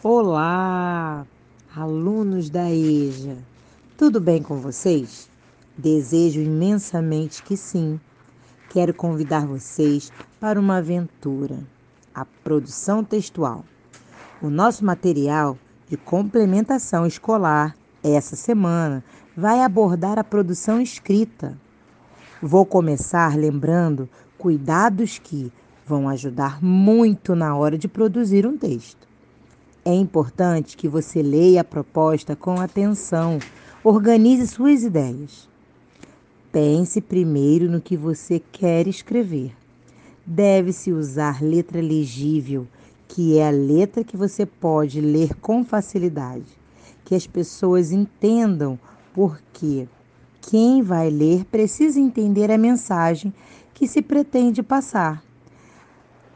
Olá, alunos da EJA. Tudo bem com vocês? Desejo imensamente que sim. Quero convidar vocês para uma aventura, a produção textual. O nosso material de complementação escolar essa semana vai abordar a produção escrita. Vou começar lembrando cuidados que vão ajudar muito na hora de produzir um texto. É importante que você leia a proposta com atenção, organize suas ideias. Pense primeiro no que você quer escrever. Deve-se usar letra legível, que é a letra que você pode ler com facilidade, que as pessoas entendam, porque quem vai ler precisa entender a mensagem que se pretende passar.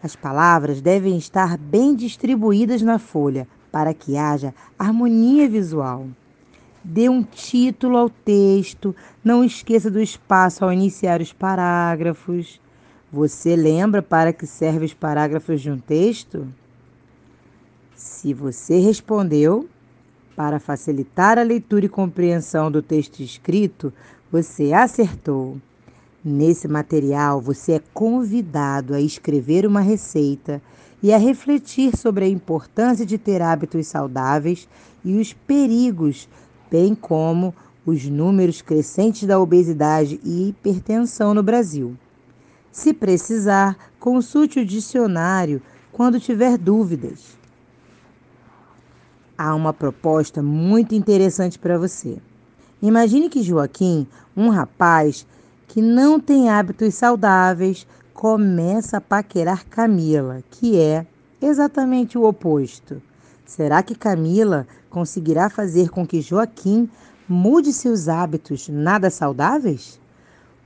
As palavras devem estar bem distribuídas na folha para que haja harmonia visual. Dê um título ao texto, não esqueça do espaço ao iniciar os parágrafos. Você lembra para que servem os parágrafos de um texto? Se você respondeu, para facilitar a leitura e compreensão do texto escrito, você acertou. Nesse material, você é convidado a escrever uma receita e a refletir sobre a importância de ter hábitos saudáveis e os perigos, bem como os números crescentes da obesidade e hipertensão no Brasil. Se precisar, consulte o dicionário quando tiver dúvidas. Há uma proposta muito interessante para você. Imagine que Joaquim, um rapaz, que não tem hábitos saudáveis começa a paquerar Camila, que é exatamente o oposto. Será que Camila conseguirá fazer com que Joaquim mude seus hábitos nada saudáveis?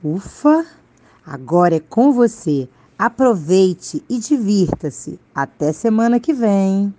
Ufa! Agora é com você. Aproveite e divirta-se. Até semana que vem.